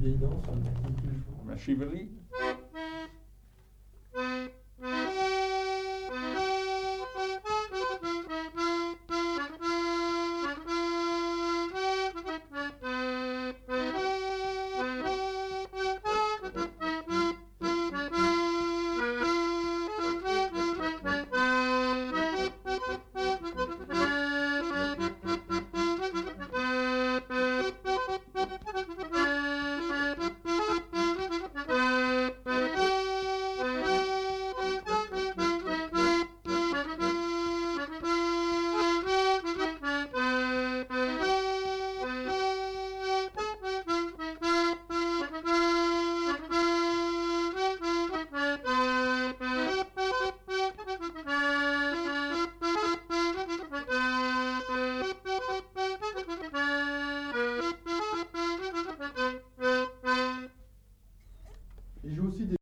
vieille danse, on a Il joue aussi des